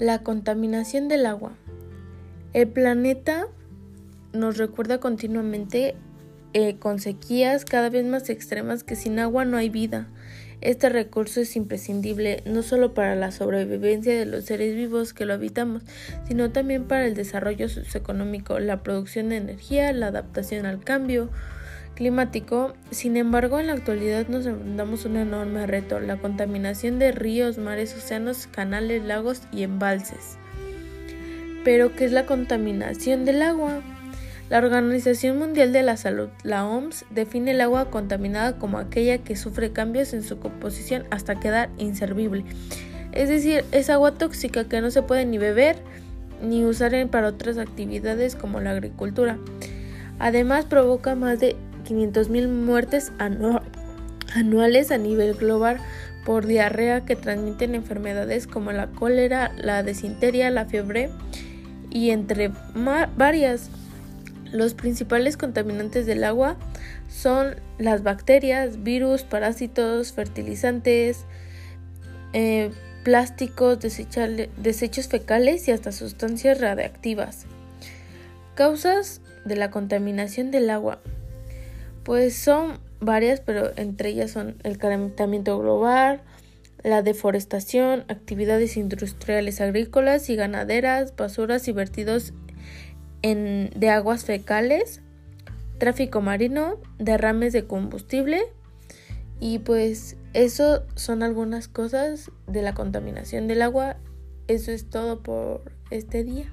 La contaminación del agua. El planeta nos recuerda continuamente eh, con sequías cada vez más extremas que sin agua no hay vida. Este recurso es imprescindible no solo para la sobrevivencia de los seres vivos que lo habitamos, sino también para el desarrollo socioeconómico, la producción de energía, la adaptación al cambio, climático. Sin embargo, en la actualidad nos enfrentamos a un enorme reto, la contaminación de ríos, mares, océanos, canales, lagos y embalses. Pero, ¿qué es la contaminación del agua? La Organización Mundial de la Salud, la OMS, define el agua contaminada como aquella que sufre cambios en su composición hasta quedar inservible. Es decir, es agua tóxica que no se puede ni beber ni usar para otras actividades como la agricultura. Además, provoca más de 500.000 muertes anuales a nivel global por diarrea que transmiten enfermedades como la cólera, la desinteria, la fiebre y entre varias. Los principales contaminantes del agua son las bacterias, virus, parásitos, fertilizantes, eh, plásticos, desechos fecales y hasta sustancias radiactivas. Causas de la contaminación del agua. Pues son varias, pero entre ellas son el calentamiento global, la deforestación, actividades industriales agrícolas y ganaderas, basuras y vertidos en, de aguas fecales, tráfico marino, derrames de combustible y pues eso son algunas cosas de la contaminación del agua. Eso es todo por este día.